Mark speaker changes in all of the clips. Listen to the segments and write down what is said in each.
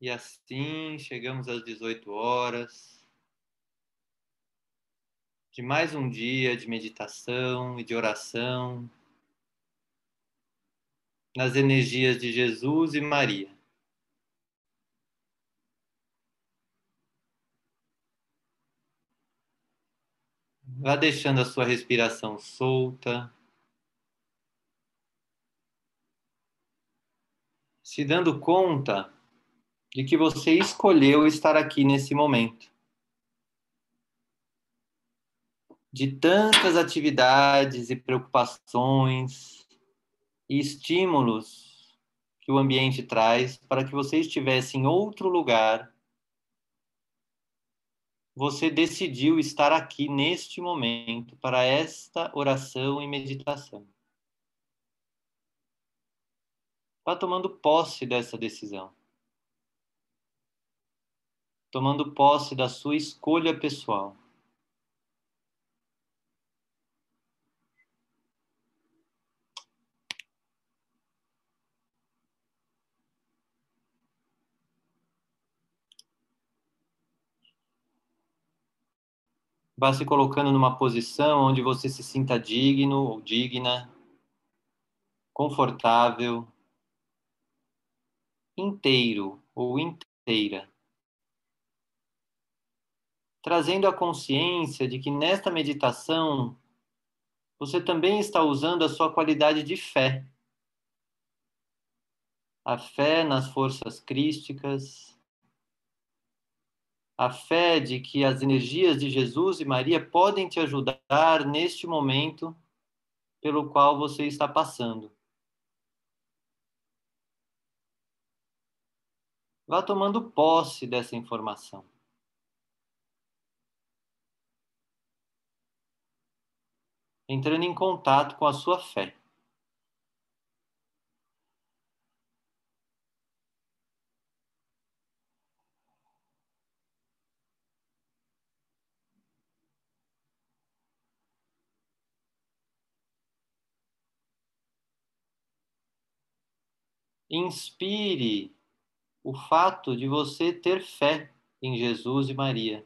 Speaker 1: E assim chegamos às 18 horas de mais um dia de meditação e de oração nas energias de Jesus e Maria. Vá deixando a sua respiração solta. Se dando conta de que você escolheu estar aqui nesse momento. De tantas atividades e preocupações e estímulos que o ambiente traz para que você estivesse em outro lugar, você decidiu estar aqui neste momento para esta oração e meditação. Vá tomando posse dessa decisão tomando posse da sua escolha pessoal. Vá se colocando numa posição onde você se sinta digno ou digna, confortável, inteiro ou inteira trazendo a consciência de que nesta meditação você também está usando a sua qualidade de fé. A fé nas forças crísticas, a fé de que as energias de Jesus e Maria podem te ajudar neste momento pelo qual você está passando. Vá tomando posse dessa informação. Entrando em contato com a sua fé. Inspire o fato de você ter fé em Jesus e Maria.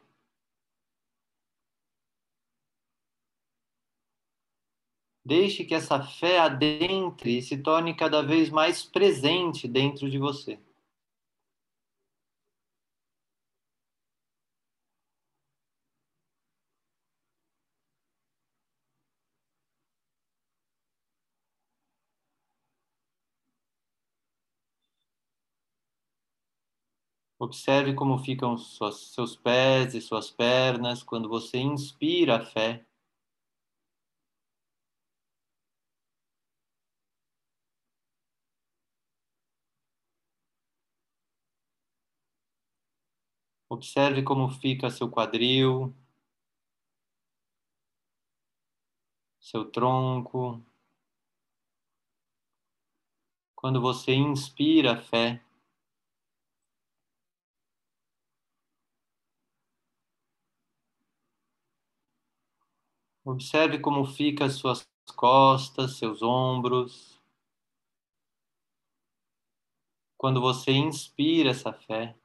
Speaker 1: Deixe que essa fé adentre e se torne cada vez mais presente dentro de você. Observe como ficam seus pés e suas pernas quando você inspira a fé. Observe como fica seu quadril, seu tronco. Quando você inspira a fé, Observe como fica suas costas, seus ombros. Quando você inspira essa fé.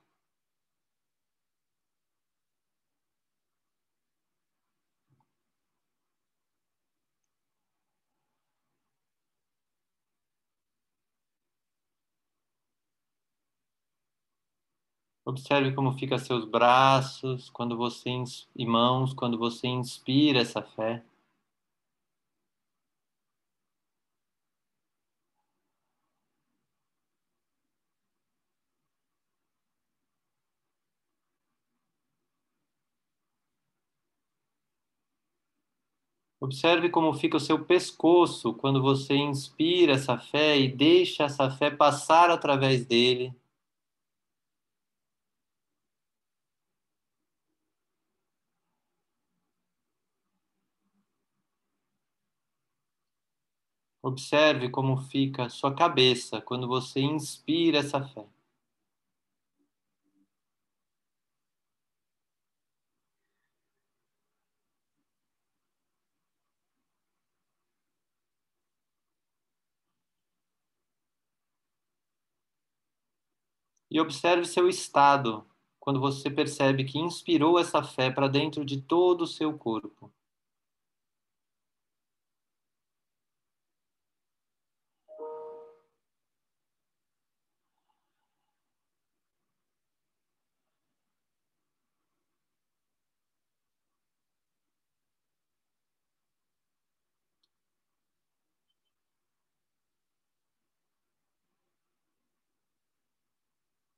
Speaker 1: Observe como fica seus braços quando você e mãos quando você inspira essa fé. Observe como fica o seu pescoço quando você inspira essa fé e deixa essa fé passar através dele. Observe como fica sua cabeça quando você inspira essa fé. E observe seu estado quando você percebe que inspirou essa fé para dentro de todo o seu corpo.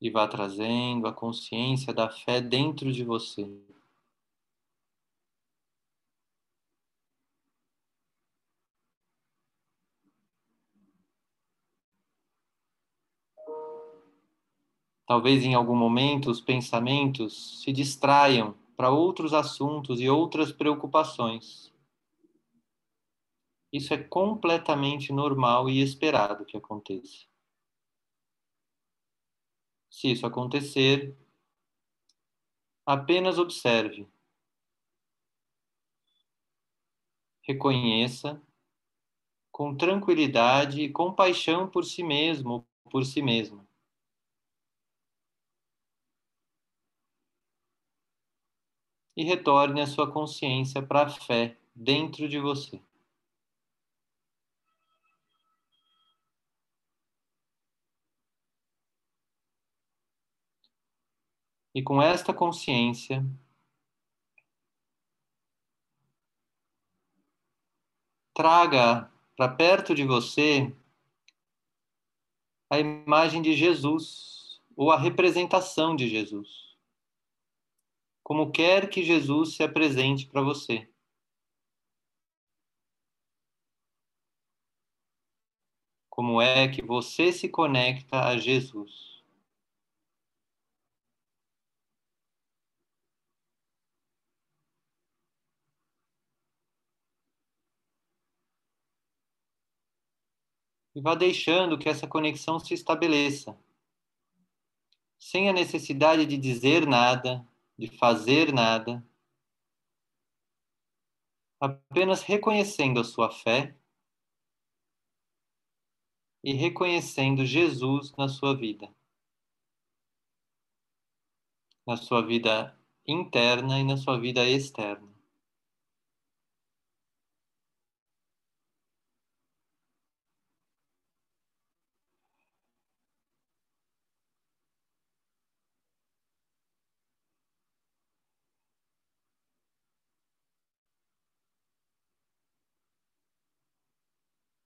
Speaker 1: E vá trazendo a consciência da fé dentro de você. Talvez em algum momento os pensamentos se distraiam para outros assuntos e outras preocupações. Isso é completamente normal e esperado que aconteça. Se isso acontecer, apenas observe. Reconheça com tranquilidade e compaixão por si mesmo ou por si mesma. E retorne a sua consciência para a fé dentro de você. E com esta consciência, traga para perto de você a imagem de Jesus ou a representação de Jesus. Como quer que Jesus se apresente para você. Como é que você se conecta a Jesus? E vá deixando que essa conexão se estabeleça, sem a necessidade de dizer nada, de fazer nada, apenas reconhecendo a sua fé e reconhecendo Jesus na sua vida, na sua vida interna e na sua vida externa.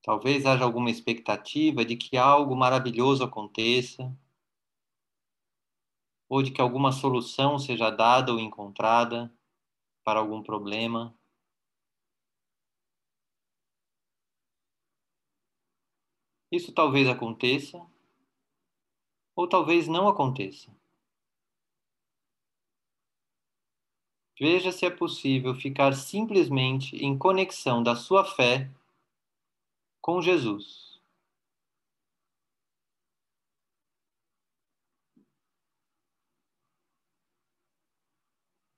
Speaker 1: Talvez haja alguma expectativa de que algo maravilhoso aconteça, ou de que alguma solução seja dada ou encontrada para algum problema. Isso talvez aconteça, ou talvez não aconteça. Veja se é possível ficar simplesmente em conexão da sua fé com Jesus.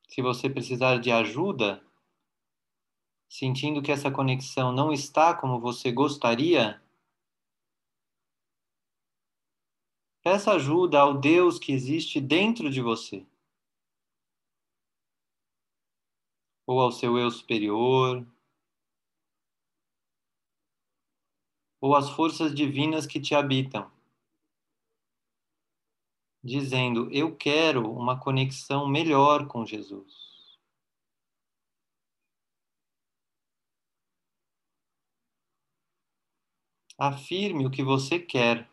Speaker 1: Se você precisar de ajuda, sentindo que essa conexão não está como você gostaria, peça ajuda ao Deus que existe dentro de você. Ou ao seu eu superior, ou as forças divinas que te habitam, dizendo: Eu quero uma conexão melhor com Jesus. Afirme o que você quer.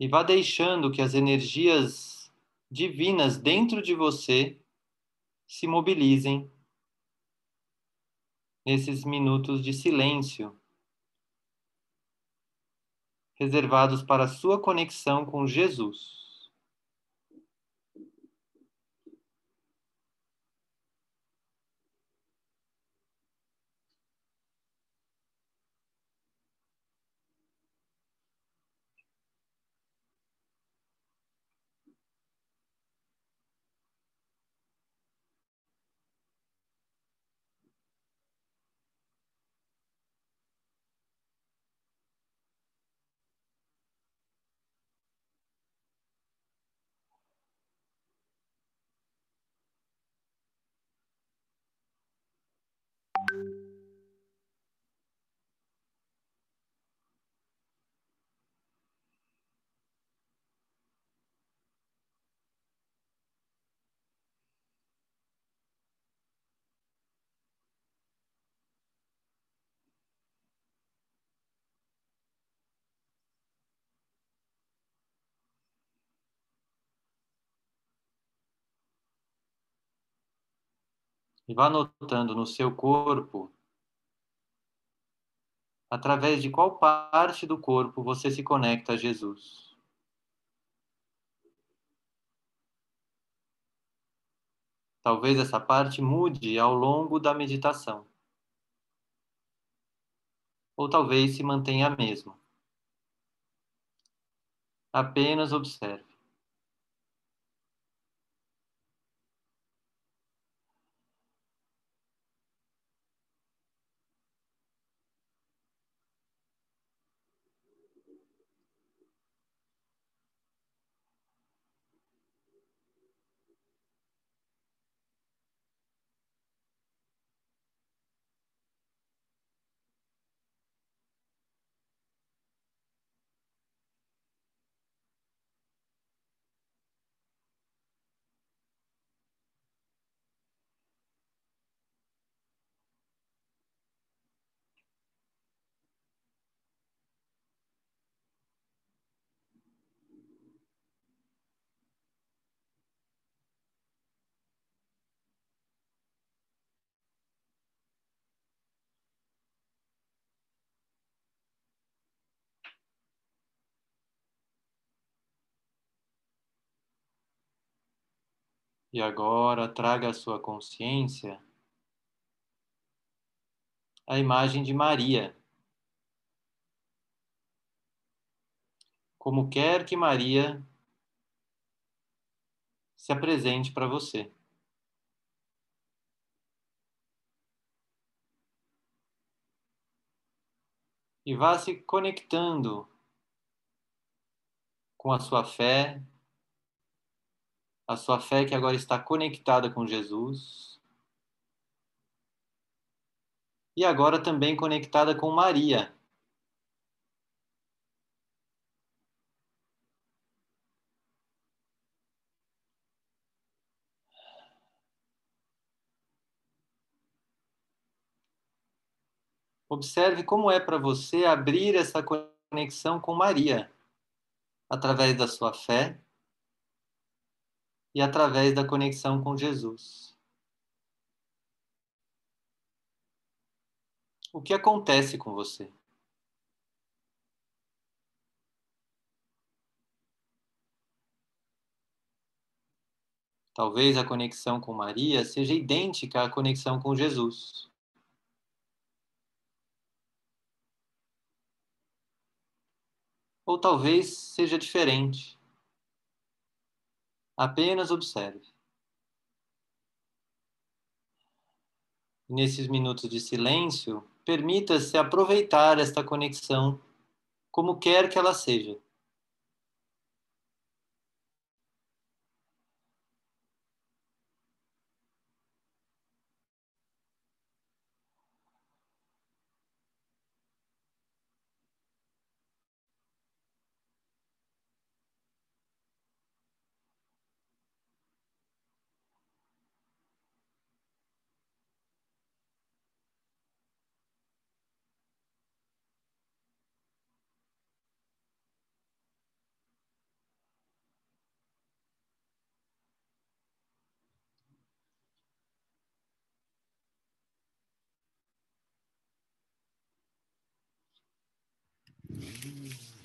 Speaker 1: E vá deixando que as energias divinas dentro de você se mobilizem nesses minutos de silêncio, reservados para sua conexão com Jesus. E vá notando no seu corpo através de qual parte do corpo você se conecta a Jesus. Talvez essa parte mude ao longo da meditação. Ou talvez se mantenha a mesma. Apenas observe. E agora traga à sua consciência a imagem de Maria. Como quer que Maria se apresente para você. E vá se conectando com a sua fé, a sua fé que agora está conectada com Jesus. E agora também conectada com Maria. Observe como é para você abrir essa conexão com Maria, através da sua fé e através da conexão com Jesus. O que acontece com você? Talvez a conexão com Maria seja idêntica à conexão com Jesus. Ou talvez seja diferente. Apenas observe. Nesses minutos de silêncio, permita-se aproveitar esta conexão como quer que ela seja. Mm.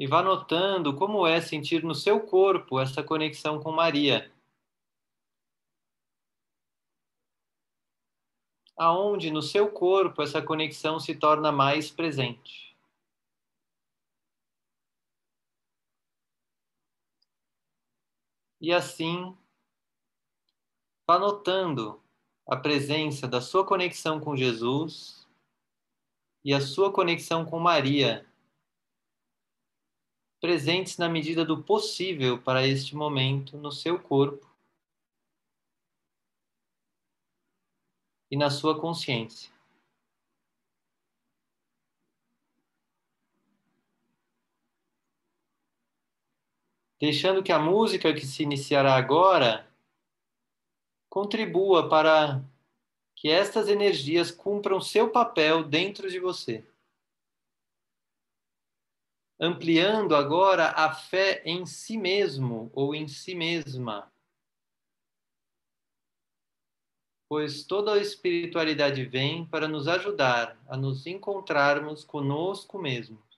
Speaker 1: E vá notando como é sentir no seu corpo essa conexão com Maria. Aonde no seu corpo essa conexão se torna mais presente. E assim, vá notando a presença da sua conexão com Jesus e a sua conexão com Maria, presentes na medida do possível para este momento no seu corpo e na sua consciência. Deixando que a música que se iniciará agora contribua para que estas energias cumpram seu papel dentro de você. Ampliando agora a fé em si mesmo ou em si mesma. Pois toda a espiritualidade vem para nos ajudar a nos encontrarmos conosco mesmo.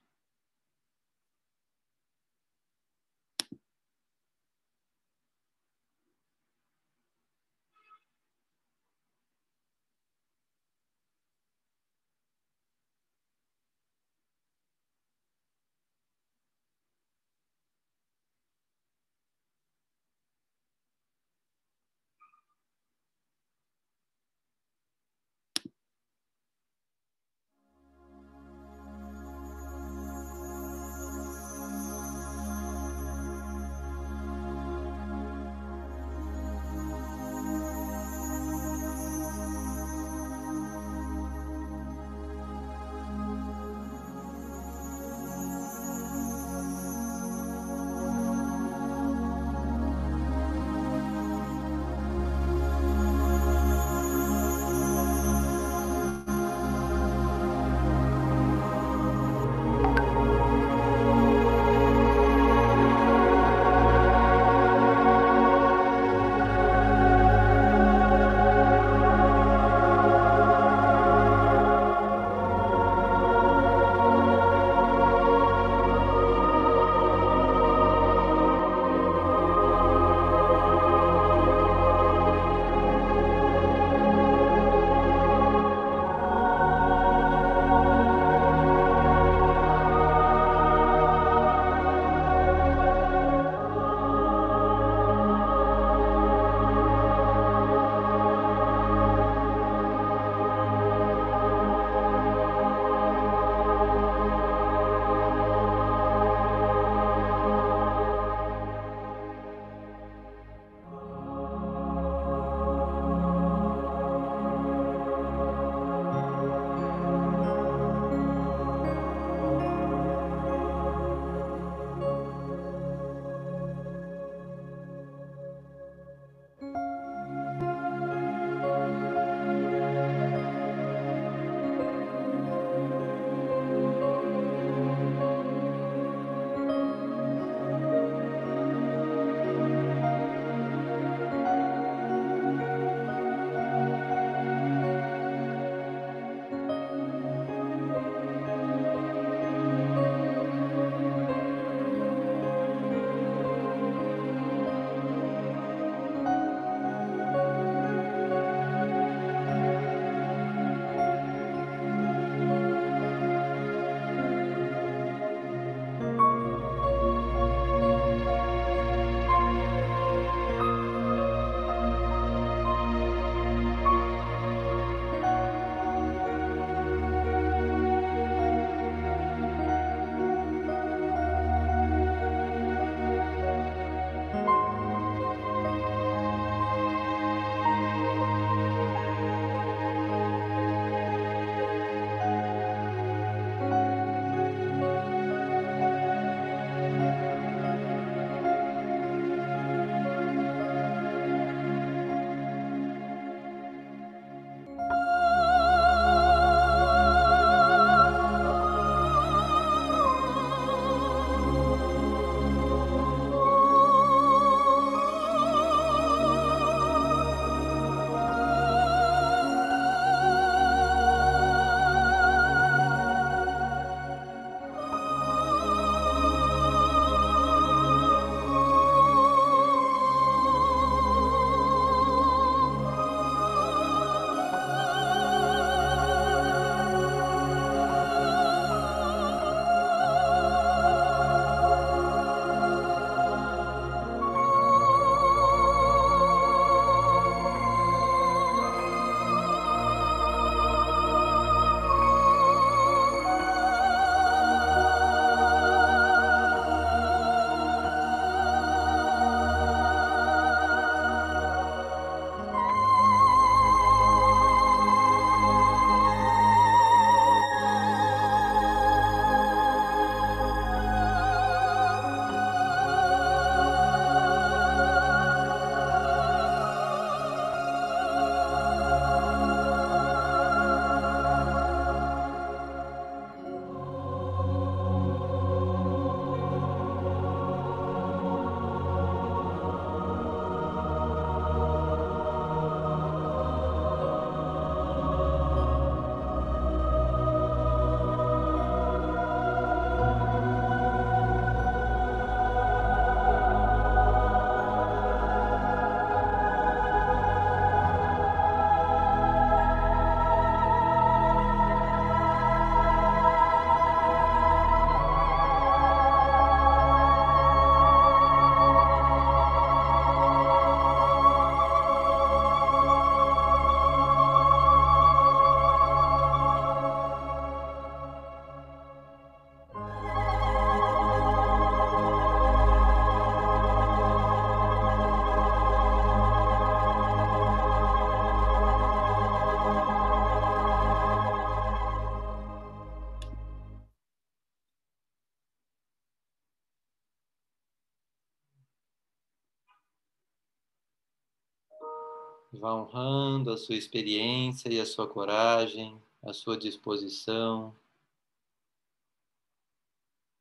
Speaker 1: Vá honrando a sua experiência e a sua coragem, a sua disposição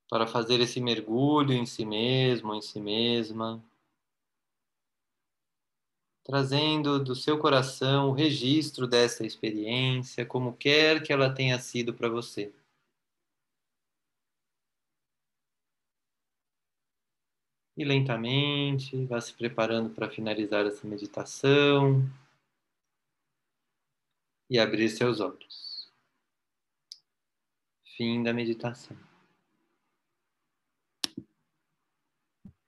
Speaker 1: para fazer esse mergulho em si mesmo, em si mesma, trazendo do seu coração o registro dessa experiência, como quer que ela tenha sido para você. E lentamente vá se preparando para finalizar essa meditação e abrir seus olhos. Fim da meditação.